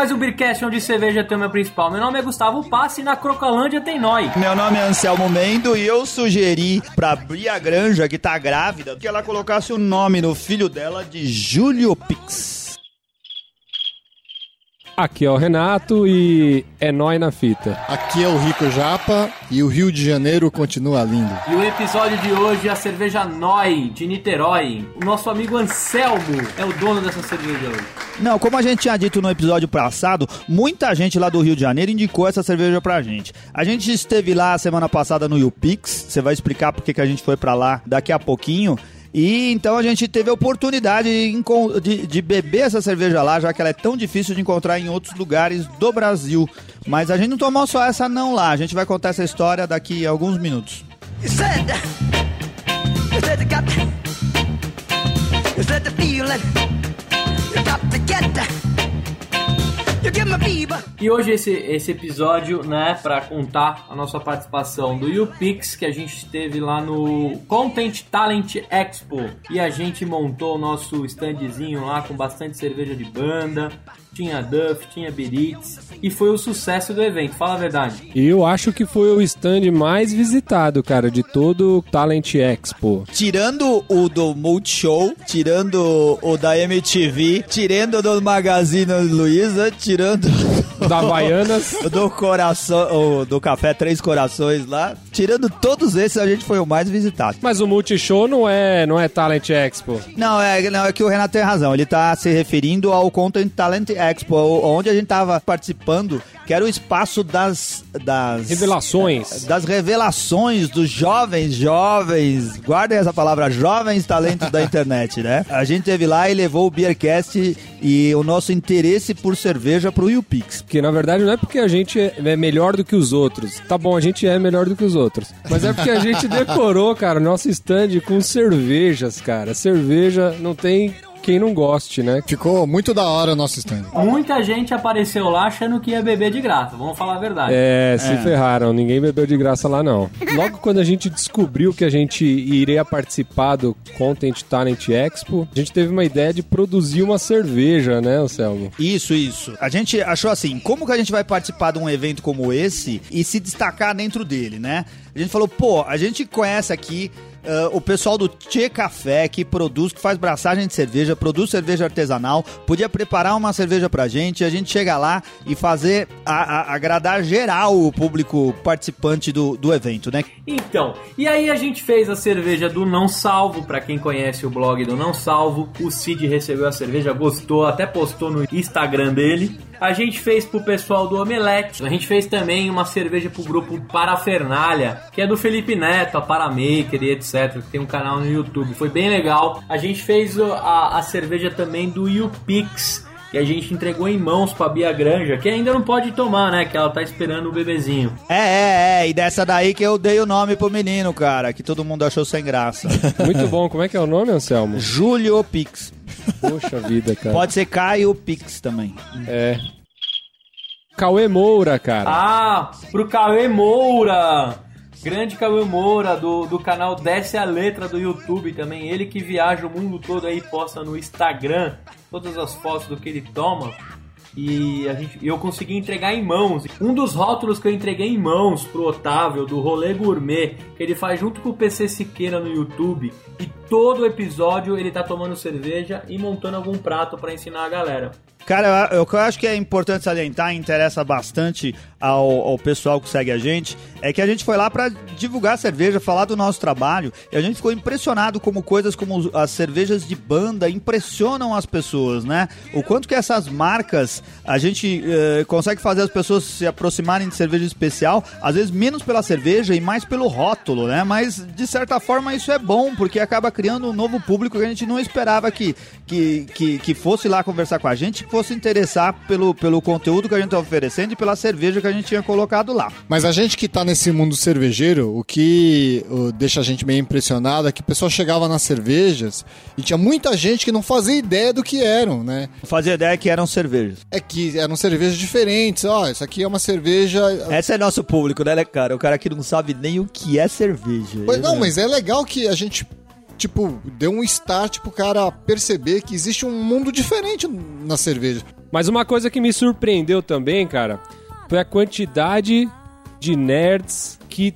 mais um Beercast, onde cerveja é o tema principal. Meu nome é Gustavo Passe e na Crocalândia tem Noi. Meu nome é Anselmo Mendo e eu sugeri pra Bria Granja, que tá grávida, que ela colocasse o nome no filho dela de Júlio Pix. Aqui é o Renato e é nóis na fita. Aqui é o Rico Japa e o Rio de Janeiro continua lindo. E o episódio de hoje é a cerveja Noi, de Niterói. O nosso amigo Anselmo é o dono dessa cerveja hoje. Não, como a gente tinha dito no episódio passado, muita gente lá do Rio de Janeiro indicou essa cerveja pra gente. A gente esteve lá semana passada no YouPix, você vai explicar por que a gente foi pra lá daqui a pouquinho. E então a gente teve a oportunidade de, de- de beber essa cerveja lá, já que ela é tão difícil de encontrar em outros lugares do Brasil. Mas a gente não tomou só essa não lá, a gente vai contar essa história daqui a alguns minutos. You said, you said E hoje esse, esse episódio, né, pra contar a nossa participação do YouPix, que a gente teve lá no Content Talent Expo. E a gente montou o nosso standzinho lá com bastante cerveja de banda, tinha Duff, tinha Beritz, e foi o sucesso do evento, fala a verdade. E eu acho que foi o stand mais visitado, cara, de todo o Talent Expo. Tirando o do Multishow, tirando o da MTV, tirando do Magazine Luiza, tirando Da Havaianas. do coração, do Café Três Corações lá, tirando todos esses, a gente foi o mais visitado. Mas o Multishow não é, não é Talent Expo. Não, é, não, é que o Renato tem razão. Ele tá se referindo ao Content Talent Expo, onde a gente tava participando, que era o espaço das. das Revelações. Das revelações dos jovens, jovens, guardem essa palavra, jovens talentos da internet, né? A gente teve lá e levou o Beercast e o nosso interesse por cerveja pro YouPix. Que na verdade não é porque a gente é é melhor do que os outros. Tá bom, a gente é melhor do que os outros. Mas é porque a gente decorou, cara, nosso stand com cervejas, cara. Cerveja não tem quem não goste, né? Ficou muito da hora o nosso stand. Muita gente apareceu lá achando que ia beber de graça, vamos falar a verdade. É, se ferraram, ninguém bebeu de graça lá não. Logo quando a gente descobriu que a gente iria participar do Content Talent Expo, a gente teve uma ideia de produzir uma cerveja, né, Anselmo? Isso, isso. A gente achou assim, como que a gente vai participar de um evento como esse e se destacar dentro dele, né? A gente falou, pô, a gente conhece aqui ah, o pessoal do Tchê Café, que produz, que faz braçagem de cerveja, produz cerveja artesanal, podia preparar uma cerveja pra gente, a gente chegar lá e fazer, a- a- agradar geral o público participante do, do evento, né? Então, e aí a gente fez a cerveja do Não Salvo, pra quem conhece o blog do Não Salvo. O Cid recebeu a cerveja, gostou, até postou no Instagram dele. A gente fez pro pessoal do Omelete. A gente fez também uma cerveja pro grupo Parafernália, que é do Felipe Neto, a Paramaker e etc, que tem um canal no YouTube. Foi bem legal. A gente fez a, a cerveja também do YouPix, que a gente entregou em mãos pra Bia Granja, que ainda não pode tomar, né? Que ela tá esperando o bebezinho. É, é, é, e dessa daí que eu dei o nome pro menino, cara, que todo mundo achou sem graça. Muito bom, como é que é o nome, Anselmo? Júlio Pix. Poxa vida, cara. Pode ser Caio Pix também. É. Cauê Moura, cara. Ah, pro Cauê Moura! Grande Cauê Moura, do, do canal Desce a Letra do YouTube também. Ele que viaja o mundo todo aí, posta no Instagram todas as fotos do que ele toma. E a gente, eu consegui entregar em mãos. Um dos rótulos que eu entreguei em mãos pro Otávio, do Rolê Gourmet, que ele faz junto com o PC Siqueira no YouTube. E todo episódio ele tá tomando cerveja e montando algum prato pra ensinar a galera. Cara, o que eu acho que é importante salientar interessa bastante ao, ao pessoal que segue a gente é que a gente foi lá pra divulgar a cerveja, falar do nosso trabalho e a gente ficou impressionado como coisas como as cervejas de banda impressionam as pessoas, né? O quanto que essas marcas a gente eh, consegue fazer as pessoas se aproximarem de cerveja especial, às vezes menos pela cerveja e mais pelo rótulo, né? Mas de certa forma isso é bom porque acaba criando um novo público que a gente não esperava que, que, que, que fosse lá conversar com a gente, que fosse interessar pelo, pelo conteúdo que a gente tá oferecendo e pela cerveja que a gente tinha colocado lá. Mas a gente que tá nesse mundo cervejeiro, o que deixa a gente meio impressionado é que o pessoal chegava nas cervejas e tinha muita gente que não fazia ideia do que eram, né? Fazia ideia que eram cervejas. É que eram cervejas diferentes. Ó, isso aqui é uma cerveja. Esse é nosso público, né, cara? O cara que não sabe nem o que é cerveja. Pois não, né? mas é legal que a gente, tipo, deu um start pro cara perceber que existe um mundo diferente na cerveja. Mas uma coisa que me surpreendeu também, cara, foi a quantidade de nerds que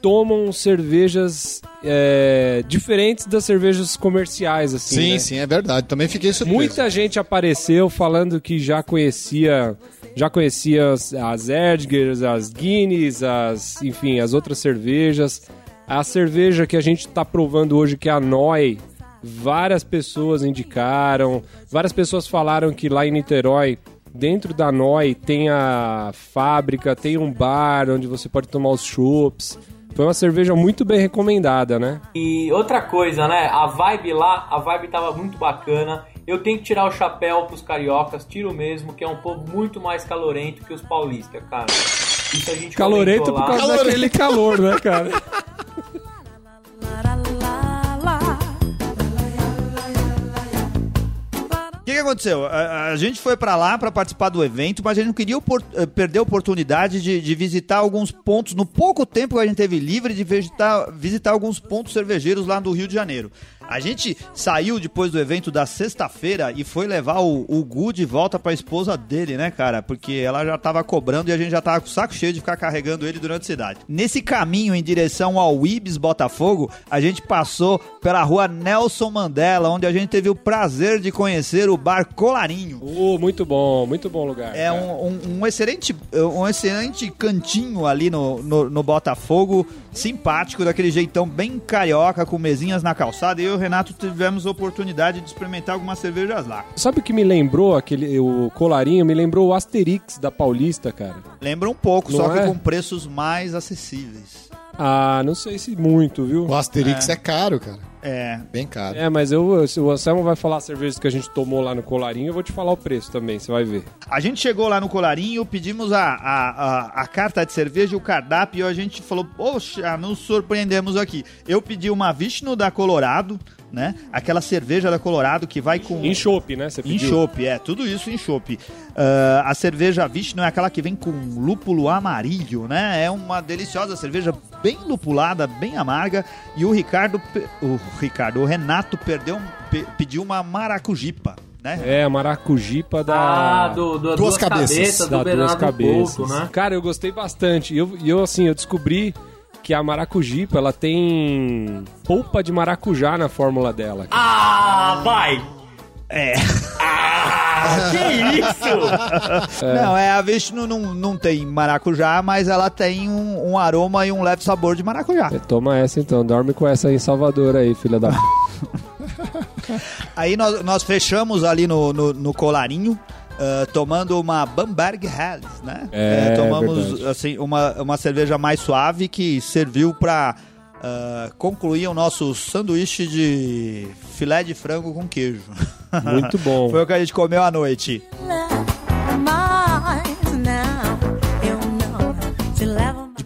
tomam cervejas é, diferentes das cervejas comerciais, assim. Sim, né? sim, é verdade. Também fiquei surpreso. Muita gente apareceu falando que já conhecia, já conhecia as, as Edgars, as Guinness, as, enfim, as outras cervejas. A cerveja que a gente está provando hoje, que é a Noi, várias pessoas indicaram, várias pessoas falaram que lá em Niterói, dentro da Noi, tem a fábrica, tem um bar onde você pode tomar os chopps. Foi uma cerveja muito bem recomendada, né? E outra coisa, né? A vibe lá, a vibe tava muito bacana. Eu tenho que tirar o chapéu pros cariocas, tiro mesmo, que é um povo muito mais calorento que os paulistas, cara. Isso a gente Calorento por causa Calorento. daquele calor, né, cara? O que, aconteceu? A, a gente foi pra lá pra participar do evento, mas a gente não queria eh, perder a oportunidade de, de visitar alguns pontos, no pouco tempo que a gente teve livre, de visitar, visitar alguns pontos cervejeiros lá do Rio de Janeiro. A gente saiu depois do evento da sexta-feira e foi levar o, o Gu de volta pra esposa dele, né, cara? Porque ela já tava cobrando e a gente já tava com o saco cheio de ficar carregando ele durante a cidade. Nesse caminho em direção ao Ibis Botafogo, a gente passou pela rua Nelson Mandela, onde a gente teve o prazer de conhecer o bar Colarinho. Oh, muito bom, muito bom lugar. É um, um- um excelente, um excelente cantinho ali no, no, no Botafogo, simpático, daquele jeitão bem carioca, com mesinhas na calçada. E eu Renato tivemos a oportunidade de experimentar algumas cervejas lá. Sabe o que me lembrou aquele o colarinho? Me lembrou o Asterix da Paulista, cara. Lembra um pouco, Não só que é? com preços mais acessíveis. Ah, não sei se muito, viu? O Asterix é. caro, cara. É, Bem caro. É, mas eu, se o Anselmo vai falar as cervejas que a gente tomou lá no colarinho, eu vou te falar o preço também, você vai ver. A gente chegou lá no Colarinho, pedimos a, a, a, a carta de cerveja e o cardápio e a gente falou, poxa, nos surpreendemos aqui. Eu pedi uma Vishnu da Colorado, né? Aquela cerveja da Colorado que vai com... Em chopp, né? Você Em chopp, é, tudo isso em chopp. Ah, a cerveja Vishnu é aquela que vem com lúpulo amarillo, né? É uma deliciosa cerveja, bem lupulada, bem amarga. E o Ricardo, o Ricardo, o Renato perdeu, pe- pediu uma maracujipa, né? É, a maracujipa da... Ah, do, do Duas duas, cabeças. cabeças, da do duas cabeças. Couto, né? Cara, eu gostei bastante. E eu, e eu, assim, eu descobri que a maracujipa, ela tem polpa de maracujá na fórmula dela. Ah, vai! É. Ah, que isso? Não, é, a Vishnu não, não tem maracujá, mas ela tem um, um aroma e um leve sabor de maracujá. É, Toma essa então, dorme com essa aí em Salvador aí, filha da... Aí nós, nós fechamos ali no, no, no colarinho. Ah, tomando uma Bamberg Helles, né? É, tomamos verdade. assim uma, uma cerveja mais suave que serviu para concluir o nosso sanduíche de filé de frango com queijo. Muito bom. Foi o que a gente comeu à noite.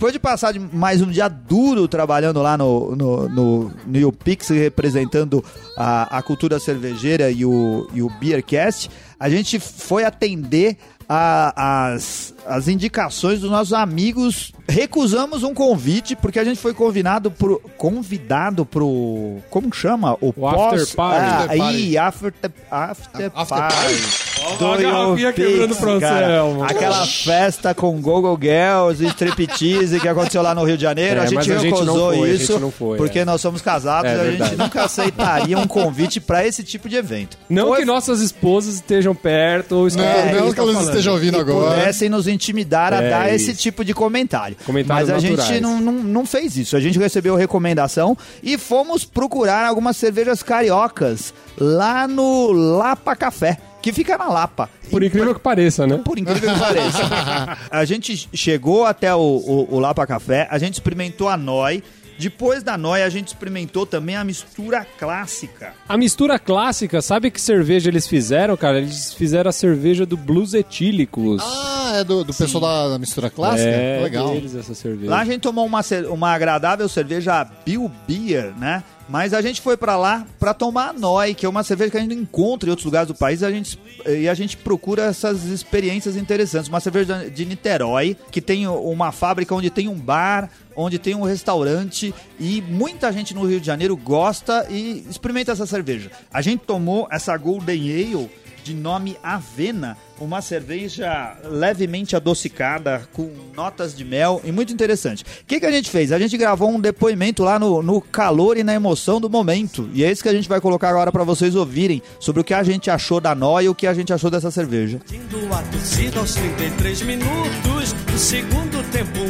Depois de passar de mais um dia duro trabalhando lá no, no, no, no UPix, representando a, a cultura cervejeira e o, e o Beercast, a gente foi atender a- as, as indicações dos nossos amigos. Recusamos um convite, porque a gente foi convidado pro. Convidado pro. Como que chama? O, after party. Ah, After party. aí, after, after, After party. Ó, a garrafinha quebrando pro cara. Anselmo. Aquela festa com Gogo Girls e striptease que aconteceu lá no Rio de Janeiro. É, a gente a gente recusou não foi, a isso gente não foi, porque é. nós somos casados É e a verdade. gente nunca aceitaria um convite pra esse tipo de evento. Não Foi- que nossas esposas estejam perto ou Não, estejam... É, não isso que elas estejam ouvindo que agora. pudessem nos intimidar a É dar esse isso. tipo de comentário. Comentários Mas a gente naturais. não, não, não fez isso. A gente recebeu recomendação e fomos procurar algumas cervejas cariocas lá no Lapa Café, que fica na Lapa. Por incrível que pareça, né? Por incrível que pareça. a gente chegou até o, o, o Lapa Café, a gente experimentou a Noi. Depois da Noia, a gente experimentou também a mistura clássica. A mistura clássica, sabe que cerveja eles fizeram, cara? Eles fizeram a cerveja do Blues Etílicos. Ah, é do, do pessoal da, da mistura clássica? é, Legal. deles essa cerveja. Lá a gente tomou uma, uma agradável cerveja Bill Beer, né? Mas a gente foi pra lá pra tomar a Noi, que é uma cerveja que a gente encontra em outros lugares do país e a gente, e a gente procura essas experiências interessantes. Uma cerveja de Niterói, que tem uma fábrica onde tem um bar, onde tem um restaurante e muita gente no Rio de Janeiro gosta e experimenta essa cerveja. A gente tomou essa Golden Ale de nome Avena, uma cerveja levemente adocicada, com notas de mel e muito interessante. O que, que a gente fez? A gente gravou um depoimento lá no, no calor e na emoção do momento. E é isso que a gente vai colocar agora para vocês ouvirem sobre o que a gente achou da Noia e o que a gente achou dessa cerveja. Indo a torcida aos 33 minutos do segundo tempo.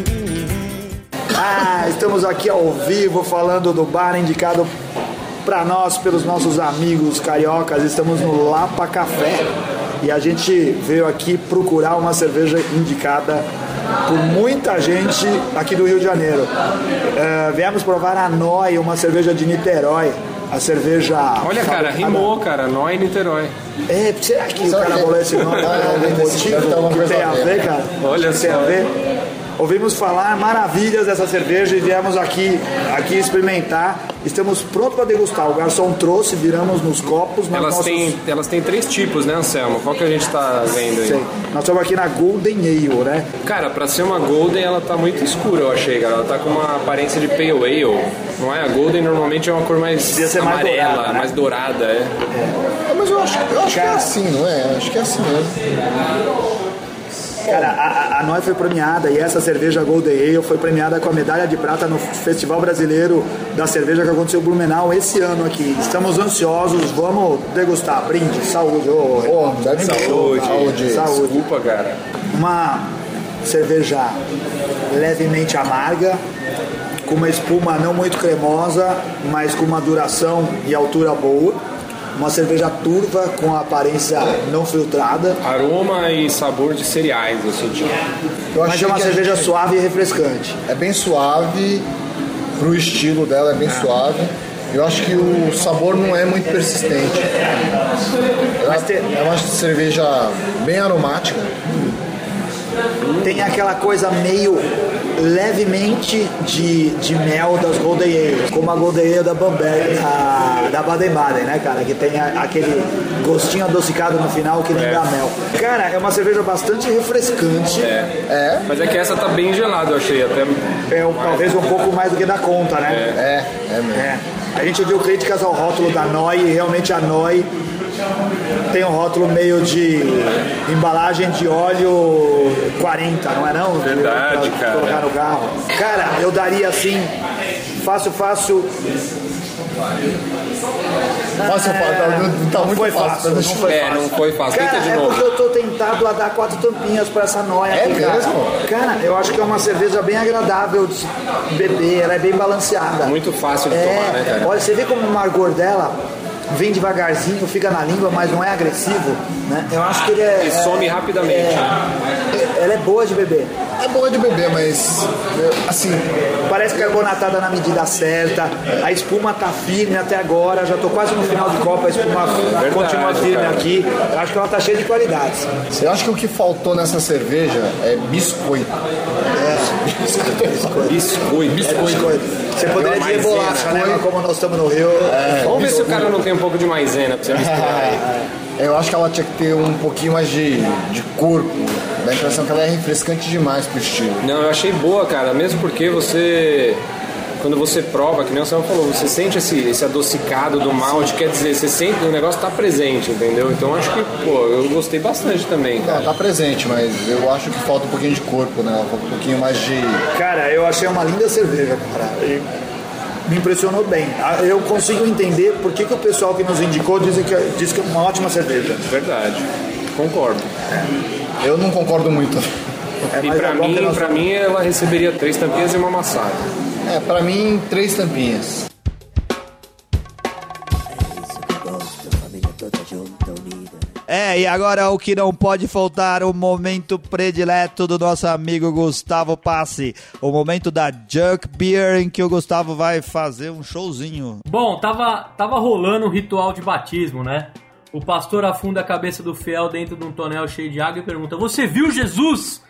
Ah, estamos aqui ao vivo falando do bar indicado para nós pelos nossos amigos cariocas. Estamos no Lapa Café e a gente veio aqui procurar uma cerveja indicada por muita gente aqui do Rio de Janeiro. É, viemos provar a Noi, uma cerveja de Niterói. A cerveja. Olha, cara, rimou, cara. E Niterói. É, será que o Será cara que- bolou esse nome Ah, ter- motivo que tem a ver. cara? Olha Que tem só. a ver? Ouvimos falar maravilhas dessa cerveja e viemos aqui, aqui experimentar. Estamos prontos para degustar. O garçom trouxe, viramos nos copos. Nós Elas nossos- têm, elas têm três tipos, né, Anselmo? Qual que a gente tá vendo aí? Sei. Nós estamos aqui na Golden Ale, né? Cara, pra ser uma Golden, ela tá muito escura, eu achei, cara. Ela tá com uma aparência de Pale Ale. Não é? A Golden normalmente é uma cor mais ser mais amarela, dourada, né? mais dourada, é. Ah, mas eu acho, eu acho que é assim, não é? Acho que é assim mesmo. Cara, a, a- Noi foi premiada e essa cerveja Golden Ale foi premiada com a medalha de prata no Festival Brasileiro da Cerveja que aconteceu em Blumenau esse ano aqui. Estamos ansiosos, vamos degustar. Brinde, saúde. ô, Pô, deve Saúde. Saúde. Saúde. Desculpa, cara. uma cerveja levemente amarga, com uma espuma não muito cremosa, mas com uma duração e altura boa. Uma cerveja turva com aparência não filtrada, Aroma e sabor de cereais, eu senti. Eu mas achei é uma a cerveja gente- suave e refrescante. É bem suave, pro estilo dela é bem suave. Eu acho que o sabor não é muito persistente. Ela é uma cerveja bem aromática. Tem aquela coisa meio levemente de, de mel das Golden Ale, como a Golden Ale da Bamberg, a, da Baden-Baden, né, cara? Que tem a- aquele gostinho adocicado no final que lembra mel. Cara, é uma cerveja bastante refrescante. É. Mas é que essa tá bem gelada, eu achei. Até É um- talvez um pouco mais do que dá conta, né? É, é mesmo. É. A gente ouviu críticas ao rótulo da Noi e realmente a Noi tem um rótulo meio de embalagem de óleo 40, não é não? Verdade, Pra cara. Colocar no carro. Cara, eu daria assim, fácil, fácil. Fácil, fácil, tá, não tá não muito foi fácil. fácil, tá não foi É, fácil. não foi fácil. Cara, é novo. porque eu tô tentado a dar quatro tampinhas pra essa noia É aqui, mesmo? Cara, eu acho que é uma cerveja bem agradável de beber, ela é bem balanceada. Muito fácil de É, tomar, né, cara? Olha, você vê como o amargor dela vem devagarzinho, fica na língua, mas não é agressivo, né? Eu acho que ele é... E some é- rapidamente. é- ela é boa de beber. É boa de beber, mas assim, Parece carbonatada na medida certa, a espuma tá firme até agora, já tô quase no final de copa, a espuma continua firme cara. aqui. Eu acho que ela tá cheia de qualidades. eu acho que o que faltou nessa cerveja é biscoito. Biscoito. Biscoito. Você poderia dizer bolacha, né? Mas como nós estamos no Rio. Vamos ver se o cara não tem um pouco de maisena pra você misturar aí. Eu acho que ela tinha que ter um pouquinho mais de, de corpo. Dá a impressão que ela é refrescante demais pro estilo. Não, eu achei boa, cara. Mesmo porque você. Quando você prova, que nem o Sam falou, você sente esse, esse adocicado do malte, quer dizer, você sente que o negócio tá presente, entendeu? Então acho que, pô, eu gostei bastante também, Não, cara. tá presente, mas eu acho que falta um pouquinho de corpo, né? Falta um pouquinho mais de. Cara, eu achei uma linda cerveja, cara. E me impressionou bem. Ah, Eu consigo entender por que, que o pessoal que nos indicou diz que, diz que é uma ótima cerveja. Verdade. Concordo. Eu não concordo muito. É, E pra é mim, nós- pra mim, ela receberia três tampinhas e uma amassada. É, pra mim, três tampinhas. É, e agora o que não pode faltar, o momento predileto do nosso amigo Gustavo Passe. O momento da Junk Beer, em que o Gustavo vai fazer um showzinho. Bom, tava, tava rolando um ritual de batismo, né? O pastor afunda a cabeça do fiel dentro de um tonel cheio de água e pergunta: Você viu Jesus?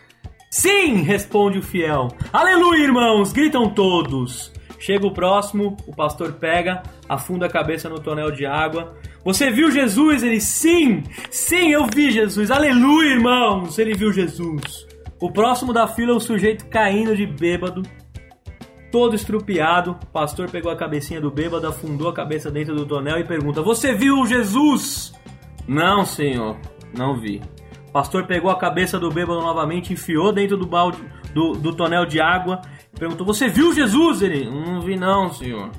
Sim! responde o fiel. Aleluia, irmãos! gritam todos. Chega o próximo, o pastor pega, afunda a cabeça no tonel de água. Você viu Jesus? Ele, sim! Sim, eu vi Jesus! Aleluia, irmãos! Ele viu Jesus. O próximo da fila é o sujeito caindo de bêbado, todo estrupiado. O pastor pegou a cabecinha do bêbado, afundou a cabeça dentro do tonel e pergunta: Você viu Jesus? Não, senhor, não vi. O pastor pegou a cabeça do bêbado novamente, enfiou dentro do balde do, do tonel de água e perguntou: Você viu Jesus? Ele: Não vi, não, senhor.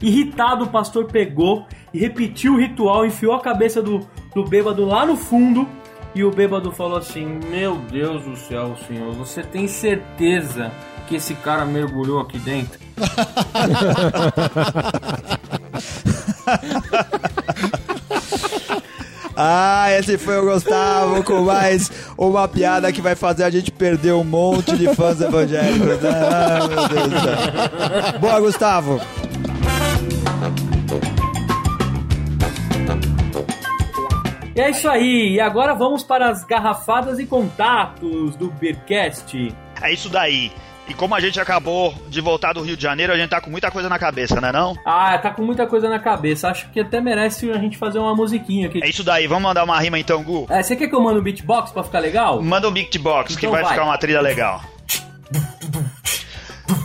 Irritado, o pastor pegou e repetiu o ritual, enfiou a cabeça do, do bêbado lá no fundo. E o bêbado falou assim: Meu Deus do céu, senhor, você tem certeza que esse cara mergulhou aqui dentro? Ah, esse foi o Gustavo com mais uma piada que vai fazer a gente perder um monte de fãs evangélicos. Ah, meu Deus do céu. Boa, Gustavo. E é isso aí, e agora vamos para as garrafadas e contatos do Beercast. É isso daí. E como a gente acabou de voltar do Rio de Janeiro, a gente tá com muita coisa na cabeça, né não? Ah, tá com muita coisa na cabeça. Acho que até merece a gente fazer uma musiquinha aqui. É isso daí, vamos mandar uma rima então, Gu? É, você quer que eu mande um beatbox pra ficar legal? Manda um beatbox que Então vai, vai. ficar uma trilha legal.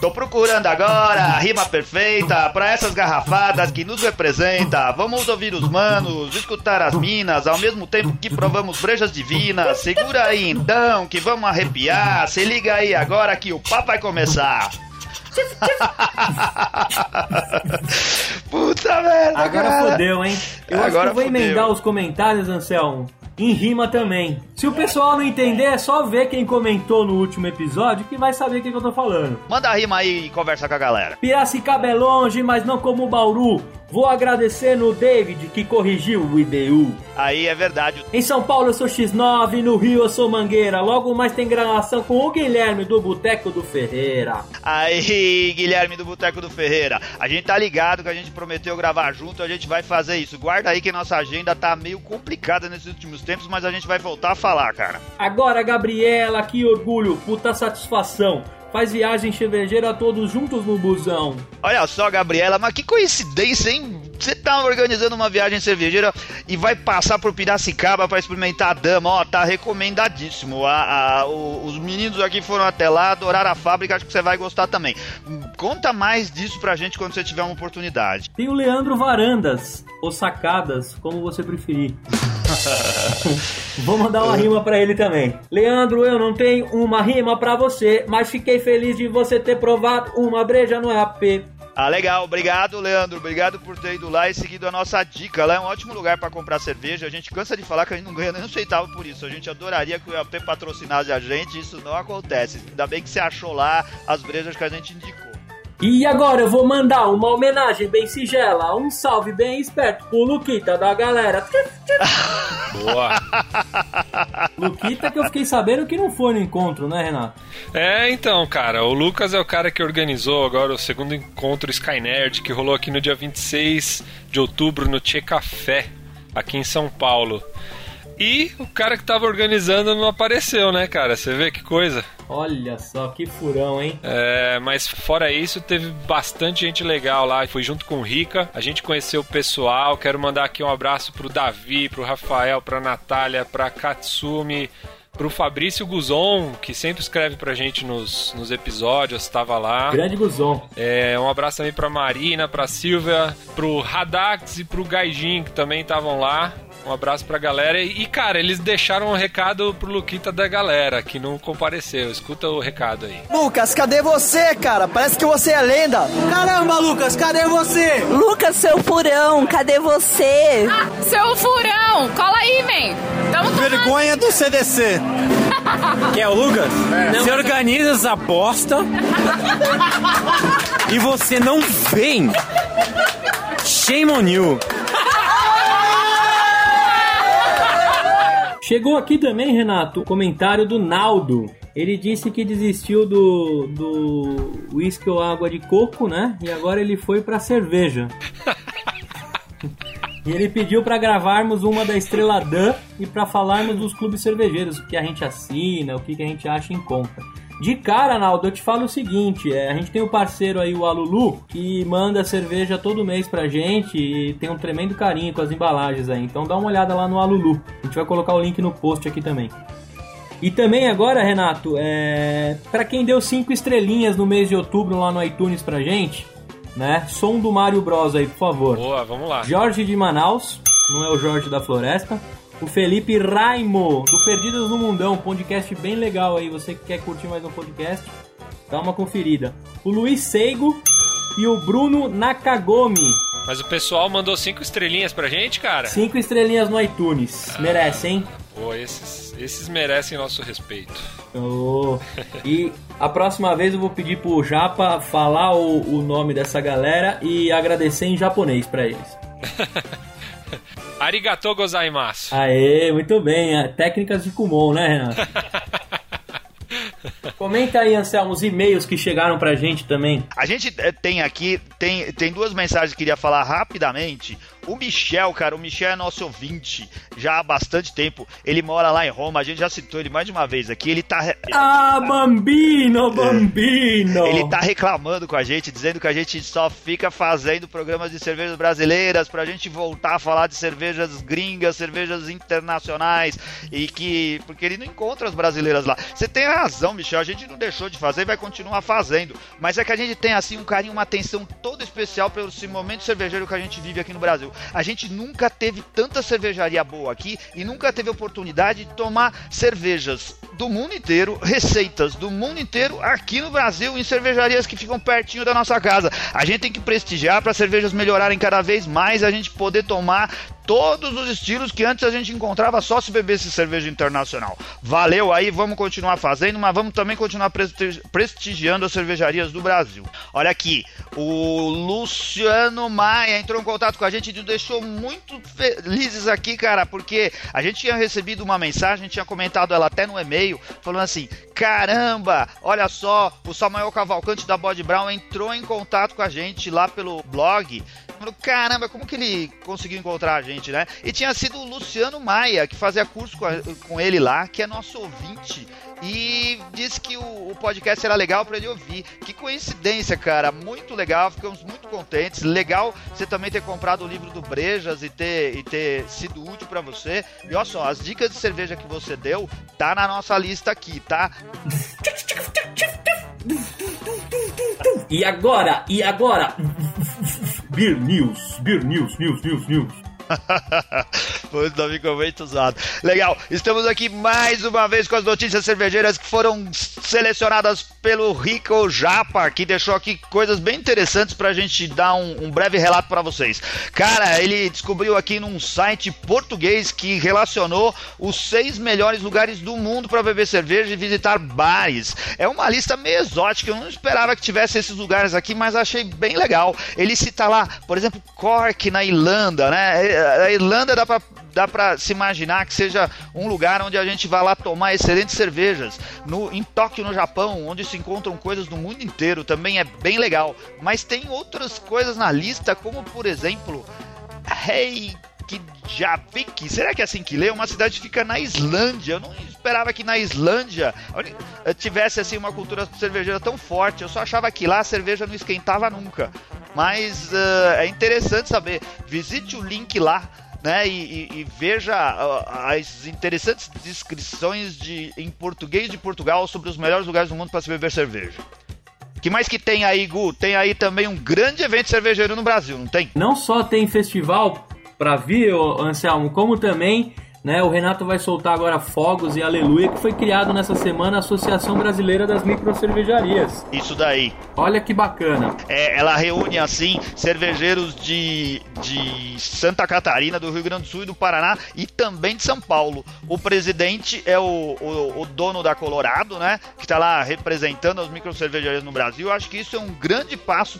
Tô procurando agora a rima perfeita pra essas garrafadas que nos representa. Vamos ouvir os manos, escutar as minas, ao mesmo tempo que provamos brejas divinas. Segura aí então que vamos arrepiar. Se liga aí agora que o papo vai começar. Puta merda, Agora cara. fodeu, hein? Eu acho que Agora eu vou fodeu. emendar os comentários, Anselmo. Em rima também. Se o pessoal não entender, é só ver quem comentou no último episódio que vai saber o que, que eu tô falando. Manda a rima aí e conversa com a galera. Piracicaba é longe, mas não como Bauru. Vou agradecer no David que corrigiu o IBU. Aí é verdade. Em São Paulo eu sou X9, no Rio eu sou Mangueira. Logo mais tem gravação com o Guilherme do Boteco do Ferreira. Aí, Guilherme do Boteco do Ferreira. A gente tá ligado que a gente prometeu gravar junto, a gente vai fazer isso. Guarda aí que nossa agenda tá meio complicada nesses últimos tempos, mas a gente vai voltar a falar, cara. Agora, Gabriela, que orgulho, puta satisfação. Faz viagem cervejeira todos juntos no busão. Olha só, Gabriela, mas que coincidência, hein? Você tá organizando uma viagem cervejeira e vai passar por Piracicaba pra experimentar a dama. Ó, tá recomendadíssimo. A, a- o- os meninos aqui foram até lá, adoraram a fábrica, acho que você vai gostar também. Conta mais disso pra gente quando você tiver uma oportunidade. Tem o Leandro Varandas, ou Sacadas, como você preferir. Vou mandar uma rima pra ele também. Leandro, eu não tenho uma rima pra você, mas fiquei feliz de você ter provado uma breja no AP. Ah, legal. Obrigado, Leandro. Obrigado por ter ido lá e seguido a nossa dica. Lá é um ótimo lugar para comprar cerveja. A gente cansa de falar que a gente não ganha nem um centavo por isso. A gente adoraria que o EAP patrocinasse a gente. Isso não acontece. Ainda bem que você achou lá as brejas que a gente indicou. E agora eu vou mandar uma homenagem bem sigela, um salve bem esperto pro Luquita da galera. Boa. Luquita que eu fiquei sabendo que não foi no encontro, né, Renato? É, então, cara, o Lucas é o cara que organizou agora o segundo encontro Skynerd, que rolou aqui no dia 26 de outubro no Tchê Café, aqui em São Paulo. E o cara que tava organizando não apareceu, né, cara? Você vê que coisa. Olha só, que furão, hein? É, mas fora isso, teve bastante gente legal lá. Fui junto com o Rica, a gente conheceu o pessoal. Quero mandar aqui um abraço pro Davi, pro Rafael, pra Natália, pra Katsumi, pro Fabrício Guzon, que sempre escreve pra gente nos, nos episódios, estava lá. Grande Guzon. É, um abraço também pra Marina, pra Silvia, pro Radax e pro Gaijin, que também estavam lá. Um abraço pra galera. E, cara, eles deixaram um recado pro Luquita da galera, que não compareceu. Escuta o recado aí. Lucas, cadê você, cara? Parece que você é lenda. Caramba, Lucas, cadê você? Lucas, seu furão, cadê você? Seu furão, cola aí, man. Tamo tomando. Vergonha do CDC. Que é o Lucas? Você organiza essa bosta e você não vem. Shame on you. Chegou aqui também, Renato, o comentário do Naldo. Ele disse que desistiu do do uísque ou água de coco, né? E agora ele foi pra cerveja. E ele pediu pra gravarmos uma da Estrela Dan e pra falarmos dos clubes cervejeiros, o que a gente assina, o que que a gente acha em conta. De cara, Naldo, eu te falo o seguinte: é, a gente tem o parceiro aí, o Alulu, que manda cerveja todo mês pra gente e tem um tremendo carinho com as embalagens aí. Então dá uma olhada lá no Alulu. A gente vai colocar o link no post aqui também. E também agora, Renato, é... para quem deu cinco estrelinhas no mês de outubro lá no iTunes pra gente, né? Som do Mario Bros aí, por favor. Boa, vamos lá. Jorge de Manaus, não é o Jorge da Floresta. O Felipe Raimo, do Perdidos no Mundão, podcast bem legal aí. Você que quer curtir mais um podcast, dá uma conferida. O Luiz Seigo e o Bruno Nakagomi. Mas o pessoal mandou cinco estrelinhas pra gente, cara. Cinco estrelinhas no iTunes. Merece, hein? Pô, esses, esses merecem nosso respeito. Oh. E a próxima vez eu vou pedir pro Japa falar o, o nome dessa galera e agradecer em japonês pra eles. Arigatou gozaimasu. Aê, muito bem. é, Técnicas de Kumon, né, Renato? Comenta aí, Anselmo, os e-mails que chegaram pra gente também. A gente eh, tem aqui, tem, tem duas mensagens que queria falar rapidamente. O Michel, cara, o Michel é nosso ouvinte já há bastante tempo. Ele mora lá em Roma, a gente já citou ele mais de uma vez aqui. Ele tá. Ah, bambino, bambino! Ele tá reclamando com a gente, dizendo que a gente só fica fazendo programas de cervejas brasileiras pra gente voltar a falar de cervejas gringas, cervejas internacionais e que porque ele não encontra as brasileiras lá. Você tem razão, Michel, a gente não deixou de fazer e vai continuar fazendo, mas é que a gente tem assim um carinho, uma atenção toda especial pelo esse momento cervejeiro que a gente vive aqui no Brasil. A gente nunca teve tanta cervejaria boa aqui e nunca teve oportunidade de tomar cervejas do mundo inteiro, receitas do mundo inteiro aqui no Brasil em cervejarias que ficam pertinho da nossa casa. A gente tem que prestigiar para as cervejas melhorarem cada vez mais, a gente poder tomar todos os estilos que antes a gente encontrava só se bebesse cerveja internacional. Valeu aí, vamos continuar fazendo, mas vamos também continuar presti- prestigiando as cervejarias do Brasil. Olha aqui, o Luciano Maia entrou em contato com a gente e nos deixou muito felizes aqui, cara, porque a gente tinha recebido uma mensagem, tinha comentado ela até no e-mail, falando assim: caramba, olha só, o Samuel Cavalcante da Body Brown entrou em contato com a gente lá pelo blog. Falou, caramba, como que ele conseguiu encontrar a gente, né? E tinha sido o Luciano Maia, que fazia curso com, a- com ele lá, que é nosso ouvinte. E disse que o, o podcast era legal para ele ouvir. Que coincidência, cara. Muito legal, ficamos muito contentes. Legal você também ter comprado o livro do Brejas e ter, e ter sido útil para você. E olha só, as dicas de cerveja que você deu tá na nossa lista aqui, tá? E agora, e agora? Beer News, Beer News, News, News, News. Não ficou muito usado. Legal, estamos aqui mais uma vez com as notícias cervejeiras que foram selecionadas pelo Rico Japa, que deixou aqui coisas bem interessantes pra gente dar um, um breve relato pra vocês. Cara, ele descobriu aqui num site português que relacionou os seis melhores lugares do mundo pra beber cerveja e visitar bares. É uma lista meio exótica, eu não esperava que tivesse esses lugares aqui, mas achei bem legal. Ele cita lá, por exemplo, Cork na Irlanda, né? A Irlanda dá pra dá pra se imaginar que seja um lugar onde a gente vai lá tomar excelentes cervejas. No, em Tóquio, no Japão, onde se encontram coisas do mundo inteiro, também é bem legal. Mas tem outras coisas na lista, como por exemplo, Reykjavik. Será que é assim que lê? Uma cidade que fica na Islândia. Eu não esperava que na Islândia olha, tivesse assim uma cultura cervejeira tão forte. Eu só achava que lá a cerveja não esquentava nunca. Mas uh, é interessante saber. Visite o link lá né, e, e, e veja as interessantes descrições de, em português de Portugal sobre os melhores lugares do mundo para se beber cerveja. que mais que tem aí, Gu? Tem aí também um grande evento cervejeiro no Brasil, não tem? Não só tem festival pra vir, Anselmo, como também né, o Renato vai soltar agora Fogos e Aleluia, que foi criado nessa semana a Associação Brasileira das Microcervejarias. Isso daí. Olha que bacana. É, ela reúne, assim, cervejeiros de, de Santa Catarina, do Rio Grande do Sul e do Paraná e também de São Paulo. O presidente é o, o, o dono da Colorado, né? Que está lá representando as microcervejarias no Brasil. Acho que isso é um grande passo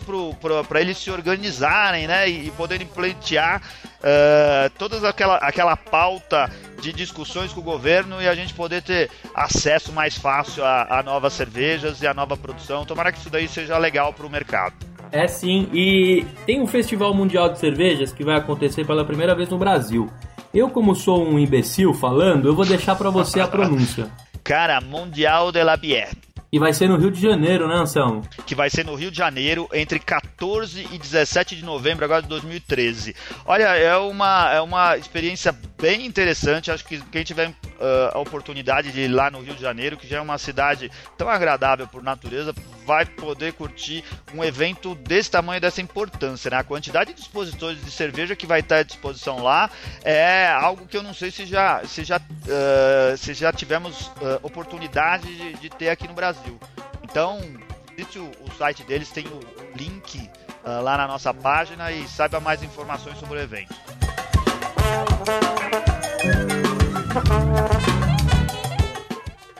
para eles se organizarem, né? E, e poderem pleitear uh, toda aquela, aquela pauta de discussões com o governo e a gente poder ter acesso mais fácil a, a novas cervejas e a nova produção. Tomara que isso daí seja legal para o mercado. É sim, e tem um Festival Mundial de Cervejas que vai acontecer pela primeira vez no Brasil. Eu, como sou um imbecil falando, eu vou deixar para você a pronúncia. Cara, Mundial de la Bière. E vai ser no Rio de Janeiro, né, Anselmo? Que vai ser no Rio de Janeiro entre 14 e 17 de novembro agora de 2013. Olha, é uma, é uma experiência bem interessante. Acho que quem tiver uh, a oportunidade de ir lá no Rio de Janeiro, que já é uma cidade tão agradável por natureza, vai poder curtir um evento desse tamanho, dessa importância. Né? A quantidade de expositores de cerveja que vai estar à disposição lá é algo que eu não sei se já, se já, uh, se já tivemos uh, oportunidade de, de, ter aqui no Brasil. Então, visite o, o site deles, tem o link uh, lá na nossa página e saiba mais informações sobre o evento.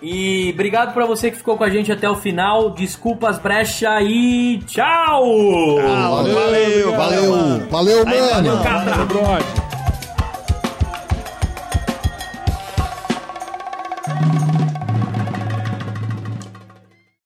E obrigado para você que ficou com a gente até o final. Desculpas, brecha e tchau! valeu, valeu, valeu, valeu, mano. Valeu, Catra.